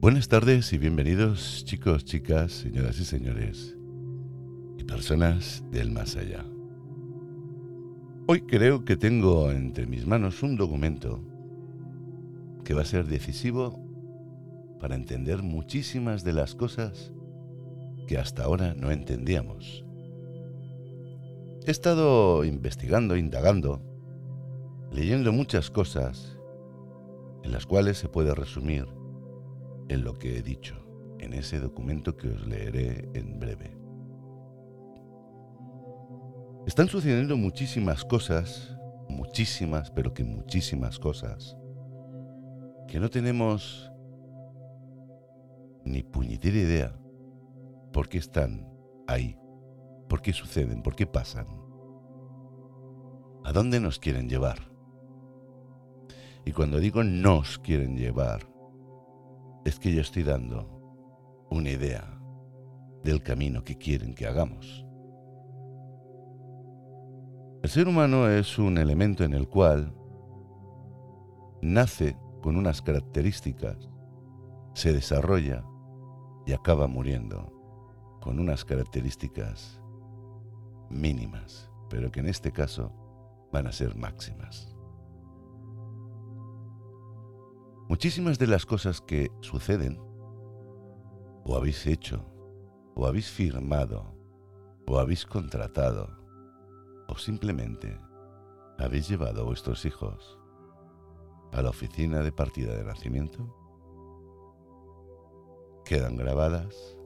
Buenas tardes y bienvenidos chicos, chicas, señoras y señores y personas del más allá. Hoy creo que tengo entre mis manos un documento que va a ser decisivo para entender muchísimas de las cosas que hasta ahora no entendíamos. He estado investigando, indagando, leyendo muchas cosas en las cuales se puede resumir en lo que he dicho, en ese documento que os leeré en breve. Están sucediendo muchísimas cosas, muchísimas, pero que muchísimas cosas, que no tenemos ni puñetera idea por qué están ahí, por qué suceden, por qué pasan, a dónde nos quieren llevar. Y cuando digo nos quieren llevar, es que yo estoy dando una idea del camino que quieren que hagamos. El ser humano es un elemento en el cual nace con unas características, se desarrolla y acaba muriendo con unas características mínimas, pero que en este caso van a ser máximas. Muchísimas de las cosas que suceden, o habéis hecho, o habéis firmado, o habéis contratado, o simplemente habéis llevado a vuestros hijos a la oficina de partida de nacimiento, quedan grabadas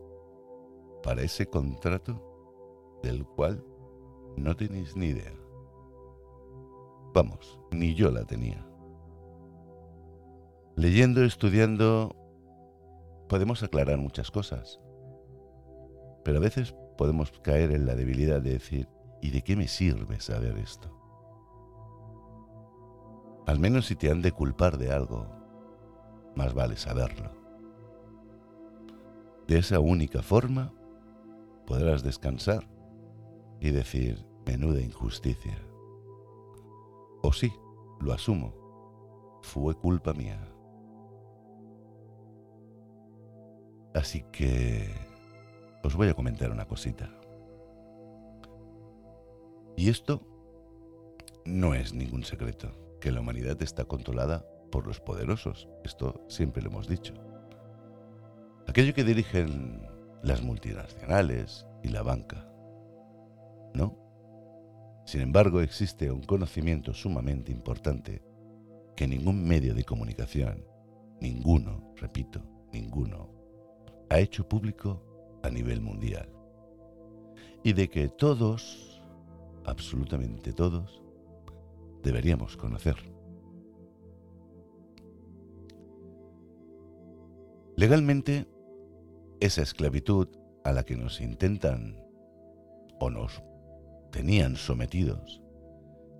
para ese contrato del cual no tenéis ni idea. Vamos, ni yo la tenía. Leyendo, estudiando, podemos aclarar muchas cosas. Pero a veces podemos caer en la debilidad de decir, ¿y de qué me sirve saber esto? Al menos si te han de culpar de algo, más vale saberlo. De esa única forma podrás descansar y decir, menuda injusticia. O sí, lo asumo, fue culpa mía. Así que os voy a comentar una cosita. Y esto no es ningún secreto, que la humanidad está controlada por los poderosos. Esto siempre lo hemos dicho. Aquello que dirigen las multinacionales y la banca. ¿No? Sin embargo, existe un conocimiento sumamente importante que ningún medio de comunicación, ninguno, repito, ninguno, ha hecho público a nivel mundial. Y de que todos, absolutamente todos, deberíamos conocer. Legalmente, esa esclavitud a la que nos intentan o nos tenían sometidos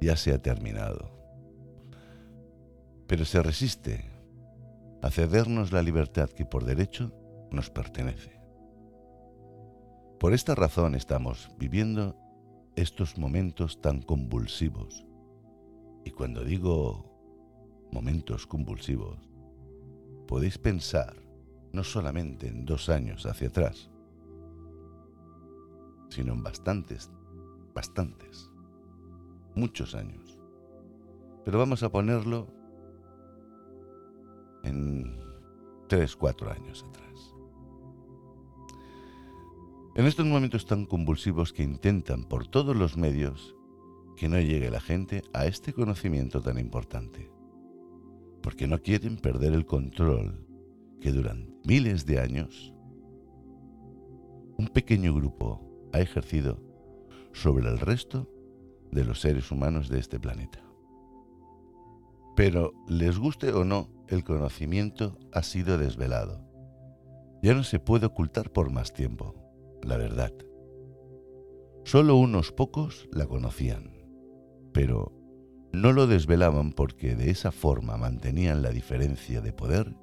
ya se ha terminado. Pero se resiste a cedernos la libertad que por derecho nos pertenece. Por esta razón estamos viviendo estos momentos tan convulsivos. Y cuando digo momentos convulsivos, podéis pensar no solamente en dos años hacia atrás, sino en bastantes, bastantes, muchos años. Pero vamos a ponerlo en tres, cuatro años atrás. En estos momentos tan convulsivos que intentan por todos los medios que no llegue la gente a este conocimiento tan importante, porque no quieren perder el control que durante miles de años un pequeño grupo ha ejercido sobre el resto de los seres humanos de este planeta. Pero, les guste o no, el conocimiento ha sido desvelado. Ya no se puede ocultar por más tiempo la verdad. Solo unos pocos la conocían, pero no lo desvelaban porque de esa forma mantenían la diferencia de poder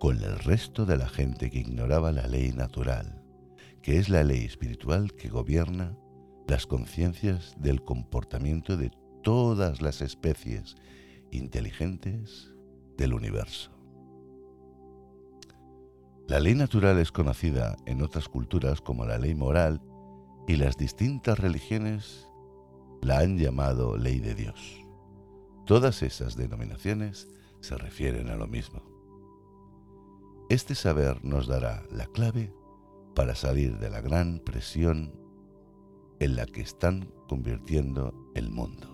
con el resto de la gente que ignoraba la ley natural, que es la ley espiritual que gobierna las conciencias del comportamiento de todas las especies inteligentes del universo. La ley natural es conocida en otras culturas como la ley moral y las distintas religiones la han llamado ley de Dios. Todas esas denominaciones se refieren a lo mismo. Este saber nos dará la clave para salir de la gran presión en la que están convirtiendo el mundo.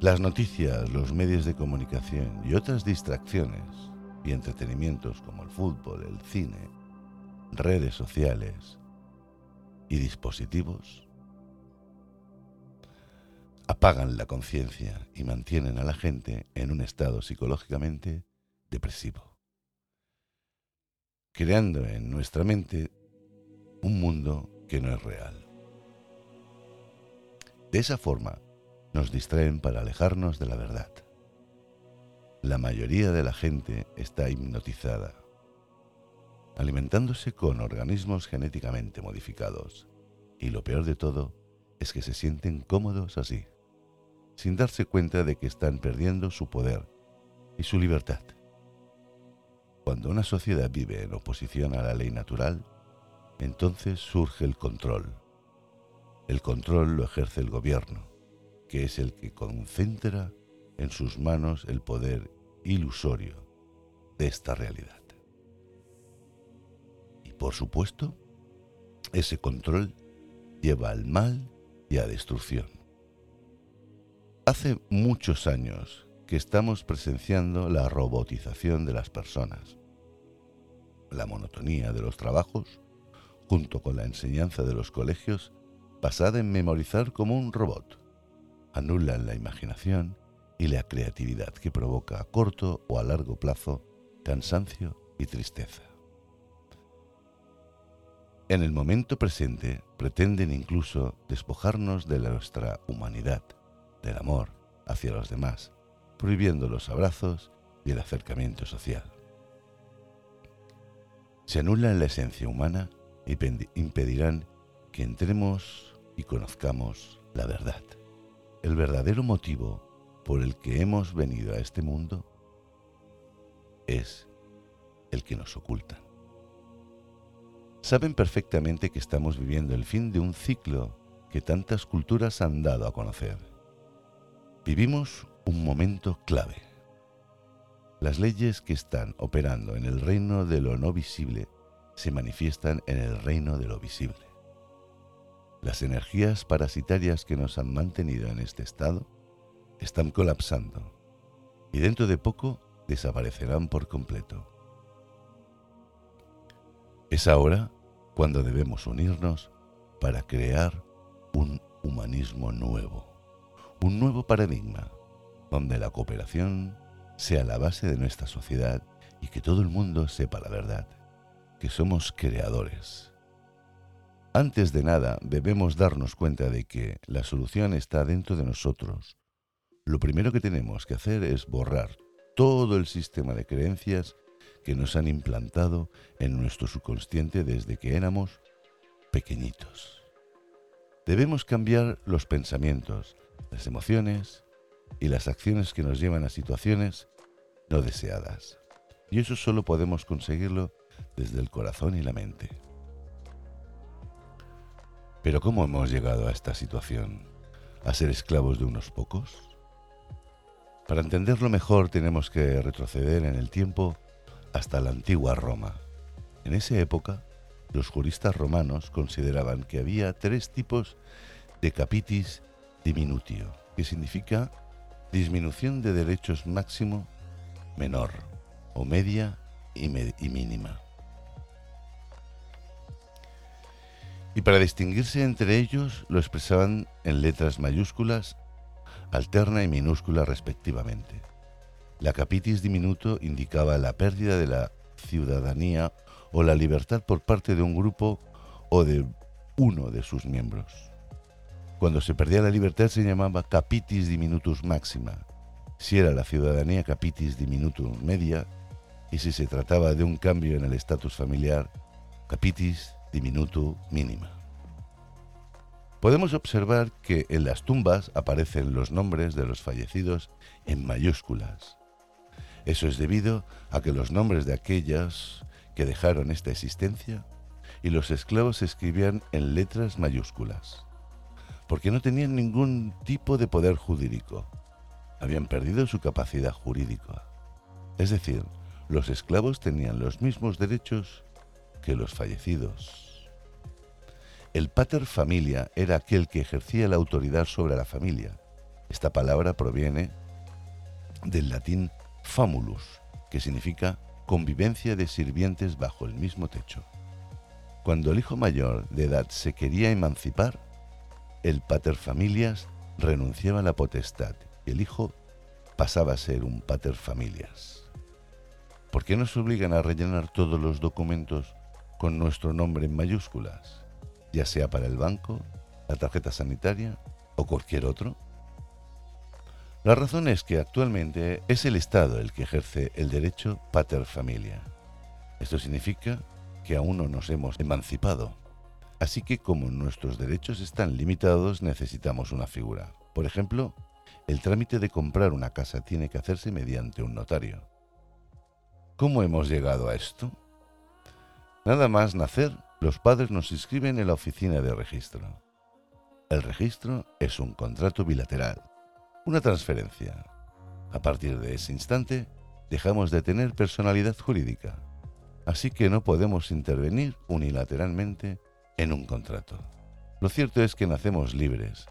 Las noticias, los medios de comunicación y otras distracciones y entretenimientos como el fútbol, el cine, redes sociales y dispositivos apagan la conciencia y mantienen a la gente en un estado psicológicamente depresivo, creando en nuestra mente un mundo que no es real. De esa forma, nos distraen para alejarnos de la verdad. La mayoría de la gente está hipnotizada, alimentándose con organismos genéticamente modificados, y lo peor de todo es que se sienten cómodos así, sin darse cuenta de que están perdiendo su poder y su libertad. Cuando una sociedad vive en oposición a la ley natural, entonces surge el control. El control lo ejerce el gobierno, que es el que concentra en sus manos el poder ilusorio de esta realidad. Y por supuesto, ese control lleva al mal y a destrucción. Hace muchos años que estamos presenciando la robotización de las personas, la monotonía de los trabajos, junto con la enseñanza de los colegios basada en memorizar como un robot anulan la imaginación y la creatividad que provoca a corto o a largo plazo cansancio y tristeza. En el momento presente pretenden incluso despojarnos de nuestra humanidad, del amor hacia los demás, prohibiendo los abrazos y el acercamiento social. Se anulan la esencia humana y impedirán que entremos y conozcamos la verdad el verdadero motivo por el que hemos venido a este mundo es el que nos ocultan. Saben perfectamente que estamos viviendo el fin de un ciclo que tantas culturas han dado a conocer. Vivimos un momento clave. Las leyes que están operando en el reino de lo no visible se manifiestan en el reino de lo visible. Las energías parasitarias que nos han mantenido en este estado están colapsando y dentro de poco desaparecerán por completo. Es ahora cuando debemos unirnos para crear un humanismo nuevo, un nuevo paradigma, donde la cooperación sea la base de nuestra sociedad y que todo el mundo sepa la verdad, que somos creadores antes de nada, debemos darnos cuenta de que la solución está dentro de nosotros. Lo primero que tenemos que hacer es borrar todo el sistema de creencias que nos han implantado en nuestro subconsciente desde que éramos pequeñitos. Debemos cambiar los pensamientos, las emociones y las acciones que nos llevan a situaciones no deseadas. Y eso solo podemos conseguirlo desde el corazón y la mente. Pero ¿cómo hemos llegado a esta situación? ¿A ser esclavos de unos pocos? Para entenderlo mejor tenemos que retroceder en el tiempo hasta la antigua Roma. En esa época, los juristas romanos consideraban que había tres tipos de capitis diminutio, que significa disminución de derechos máximo menor o media y, y mínima. y para distinguirse entre ellos lo expresaban en letras mayúsculas, alterna y minúscula respectivamente. La capitis diminuto indicaba la pérdida de la ciudadanía o la libertad por parte de un grupo o de uno de sus miembros. Cuando se perdía la libertad se llamaba capitis diminutus máxima, si era la ciudadanía capitis diminutum media, y si se trataba de un cambio en el estatus familiar, capitis diminuto mínima. Podemos observar que en las tumbas aparecen los nombres de los fallecidos en mayúsculas. Eso es debido a que los nombres de aquellas que dejaron esta existencia y los esclavos se escribían en letras mayúsculas, porque no tenían ningún tipo de poder jurídico. Habían perdido su capacidad jurídica. Es decir, los esclavos tenían los mismos derechos que los fallecidos. El pater familia era aquel que ejercía la autoridad sobre la familia. Esta palabra proviene del latín famulus, que significa convivencia de sirvientes bajo el mismo techo. Cuando el hijo mayor de edad se quería emancipar, el pater familias renunciaba a la potestad y el hijo pasaba a ser un pater familias. ¿Por qué nos obligan a rellenar todos los documentos con nuestro nombre en mayúsculas, ya sea para el banco, la tarjeta sanitaria o cualquier otro? La razón es que actualmente es el Estado el que ejerce el derecho pater familia. Esto significa que aún no nos hemos emancipado. Así que como nuestros derechos están limitados, necesitamos una figura. Por ejemplo, el trámite de comprar una casa tiene que hacerse mediante un notario. ¿Cómo hemos llegado a esto? Nada más nacer, los padres nos inscriben en la oficina de registro. El registro es un contrato bilateral, una transferencia. A partir de ese instante, dejamos de tener personalidad jurídica así que no podemos intervenir unilateralmente en un contrato. Lo cierto es que nacemos libres,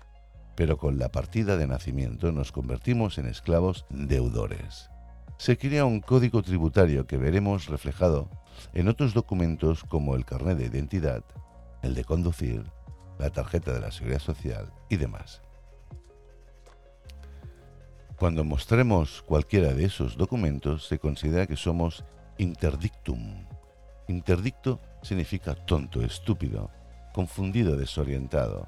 pero con la partida de nacimiento nos convertimos en esclavos deudores. Se crea un código tributario que veremos reflejado en otros documentos como el carnet de identidad, el de conducir, la tarjeta de la seguridad social y demás. Cuando mostremos cualquiera de esos documentos se considera que somos interdictum. Interdicto significa tonto, estúpido, confundido, desorientado.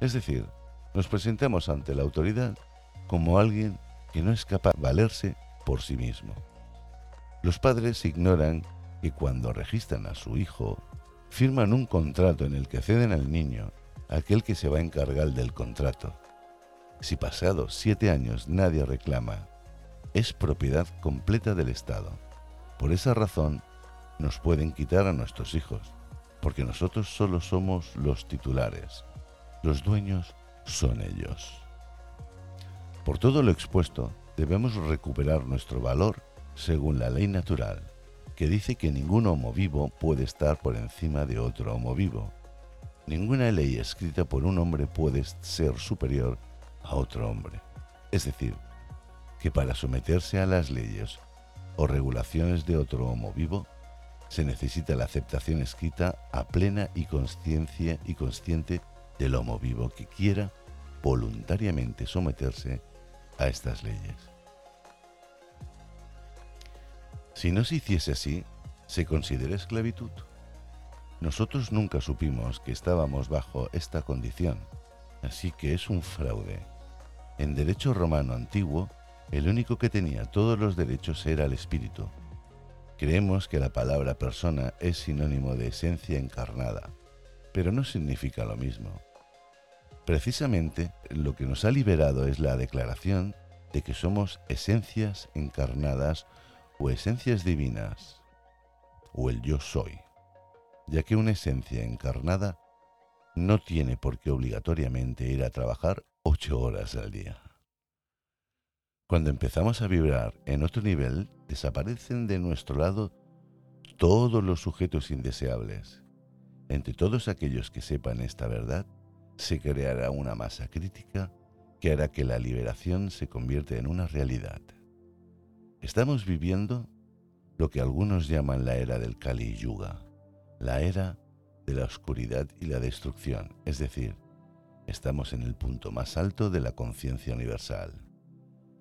Es decir, nos presentamos ante la autoridad como alguien que no es capaz de valerse por sí mismo. Los padres ignoran que cuando registran a su hijo, firman un contrato en el que ceden al niño aquel que se va a encargar del contrato. Si pasados siete años nadie reclama, es propiedad completa del Estado. Por esa razón, nos pueden quitar a nuestros hijos, porque nosotros solo somos los titulares. Los dueños son ellos. Por todo lo expuesto, debemos recuperar nuestro valor según la ley natural, que dice que ningún homo vivo puede estar por encima de otro homo vivo. Ninguna ley escrita por un hombre puede ser superior a otro hombre. Es decir, que para someterse a las leyes o regulaciones de otro homo vivo, se necesita la aceptación escrita a plena y conciencia y consciente del homo vivo que quiera voluntariamente someterse estas leyes. Si no se hiciese así, se considera esclavitud. Nosotros nunca supimos que estábamos bajo esta condición, así que es un fraude. En derecho romano antiguo, el único que tenía todos los derechos era el espíritu. Creemos que la palabra persona es sinónimo de esencia encarnada, pero no significa lo mismo. Precisamente lo que nos ha liberado es la declaración de que somos esencias encarnadas o esencias divinas, o el yo soy, ya que una esencia encarnada no tiene por qué obligatoriamente ir a trabajar ocho horas al día. Cuando empezamos a vibrar en otro nivel, desaparecen de nuestro lado todos los sujetos indeseables. Entre todos aquellos que sepan esta verdad, se creará una masa crítica que hará que la liberación se convierta en una realidad. Estamos viviendo lo que algunos llaman la era del Kali Yuga, la era de la oscuridad y la destrucción, es decir, estamos en el punto más alto de la conciencia universal.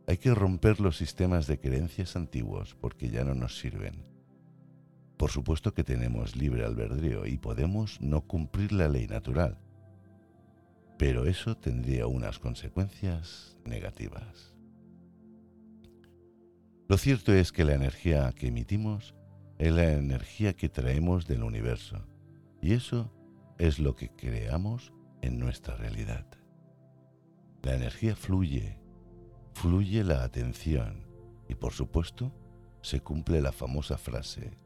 Hay que romper los sistemas de creencias antiguos porque ya no nos sirven. Por supuesto que tenemos libre albedrío y podemos no cumplir la ley natural, pero eso tendría unas consecuencias negativas. Lo cierto es que la energía que emitimos es la energía que traemos del universo y eso es lo que creamos en nuestra realidad. La energía fluye fluye la atención y por supuesto se cumple la famosa frase,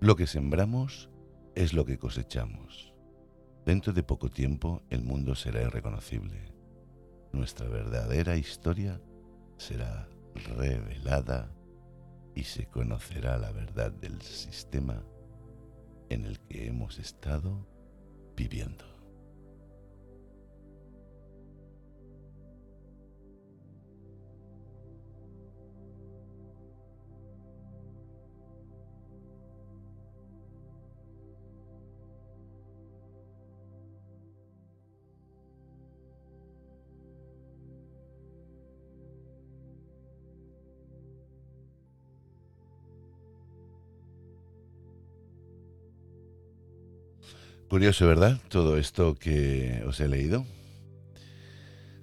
lo que sembramos es lo que cosechamos. Dentro de poco tiempo el mundo será irreconocible. Nuestra verdadera historia será revelada y se conocerá la verdad del sistema en el que hemos estado viviendo. Curioso, ¿verdad? Todo esto que os he leído.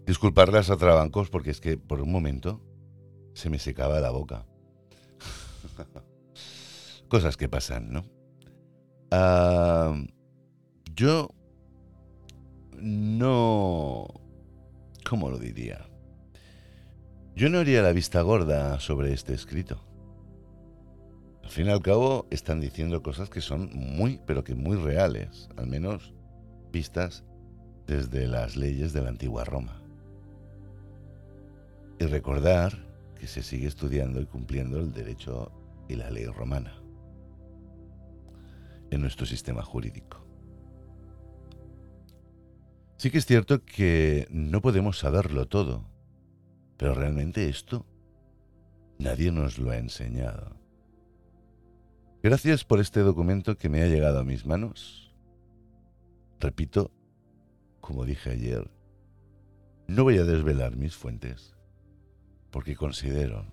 Disculpar las atrabancos porque es que por un momento se me secaba la boca. Cosas que pasan, ¿no? Ah, yo no... ¿Cómo lo diría? Yo no haría la vista gorda sobre este escrito. Al fin y al cabo están diciendo cosas que son muy, pero que muy reales, al menos vistas desde las leyes de la antigua Roma. Y recordar que se sigue estudiando y cumpliendo el derecho y la ley romana en nuestro sistema jurídico. Sí que es cierto que no podemos saberlo todo, pero realmente esto nadie nos lo ha enseñado. Gracias por este documento que me ha llegado a mis manos. Repito, como dije ayer, no voy a desvelar mis fuentes porque considero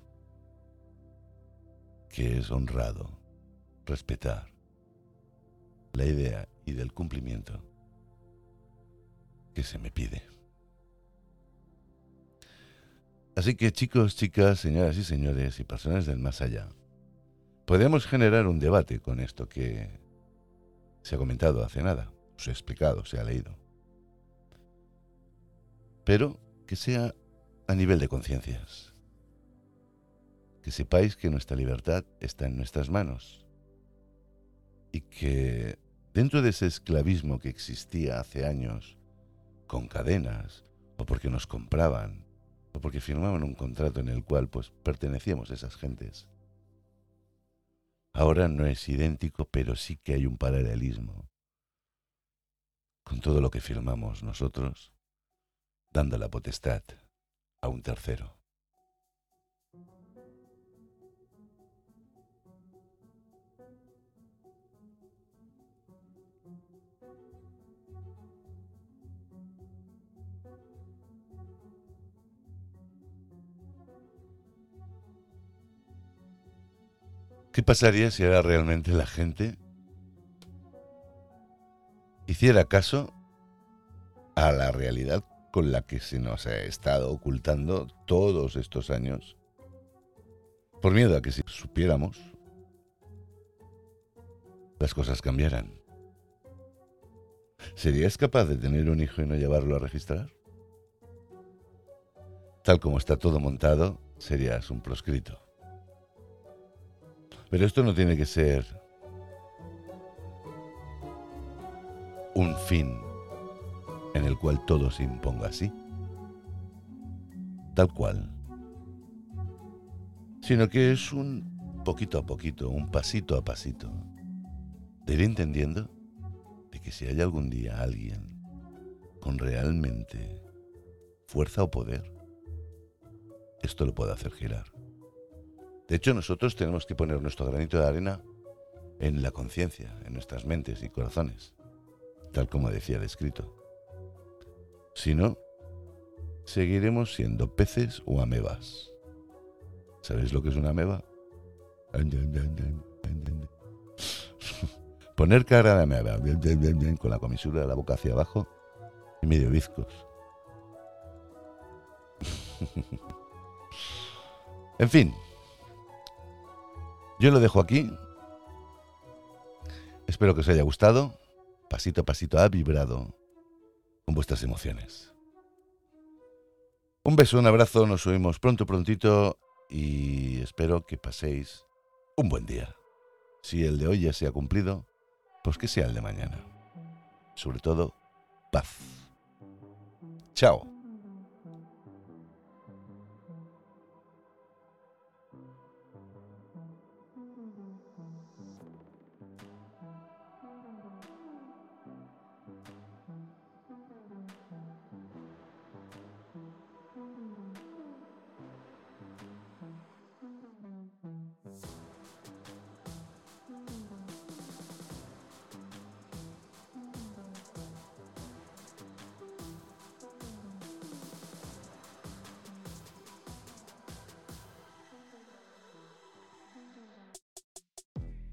que es honrado respetar la idea y del cumplimiento que se me pide. Así que chicos, chicas, señoras y señores y personas del más allá, Podemos generar un debate con esto que se ha comentado hace nada, se ha explicado, se ha leído. Pero que sea a nivel de conciencias. Que sepáis que nuestra libertad está en nuestras manos. Y que dentro de ese esclavismo que existía hace años, con cadenas, o porque nos compraban, o porque firmaban un contrato en el cual pues pertenecíamos a esas gentes, Ahora no es idéntico, pero sí que hay un paralelismo con todo lo que firmamos nosotros, dando la potestad a un tercero. ¿Qué pasaría si ahora realmente la gente hiciera caso a la realidad con la que se nos ha estado ocultando todos estos años? Por miedo a que si supiéramos, las cosas cambiaran. ¿Serías capaz de tener un hijo y no llevarlo a registrar? Tal como está todo montado, serías un proscrito. Pero esto no tiene que ser un fin en el cual todo se imponga así, tal cual, sino que es un poquito a poquito, un pasito a pasito, de ir entendiendo de que si hay algún día alguien con realmente fuerza o poder, esto lo puede hacer girar. De hecho, nosotros tenemos que poner nuestro granito de arena en la conciencia, en nuestras mentes y corazones, tal como decía el escrito. Si no, seguiremos siendo peces o amebas. ¿Sabéis lo que es una ameba? Poner cara de ameba, con la comisura de la boca hacia abajo y medio bizcos. en fin, yo lo dejo aquí. Espero que os haya gustado. Pasito a pasito ha vibrado con vuestras emociones. Un beso, un abrazo, nos subimos pronto, prontito y espero que paséis un buen día. Si el de hoy ya se ha cumplido, pues que sea el de mañana. Sobre todo, paz. Chao.